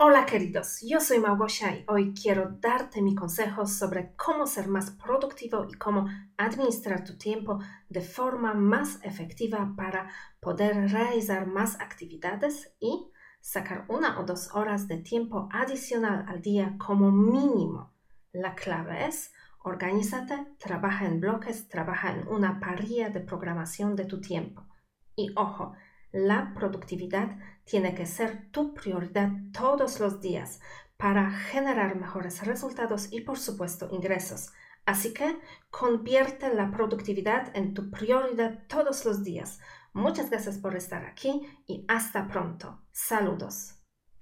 Hola queridos, yo soy Małgosia y hoy quiero darte mis consejos sobre cómo ser más productivo y cómo administrar tu tiempo de forma más efectiva para poder realizar más actividades y sacar una o dos horas de tiempo adicional al día como mínimo. La clave es organízate, trabaja en bloques, trabaja en una parrilla de programación de tu tiempo. Y ojo, la productividad tiene que ser tu prioridad todos los días para generar mejores resultados y por supuesto ingresos. Así que convierte la productividad en tu prioridad todos los días. Muchas gracias por estar aquí y hasta pronto. Saludos.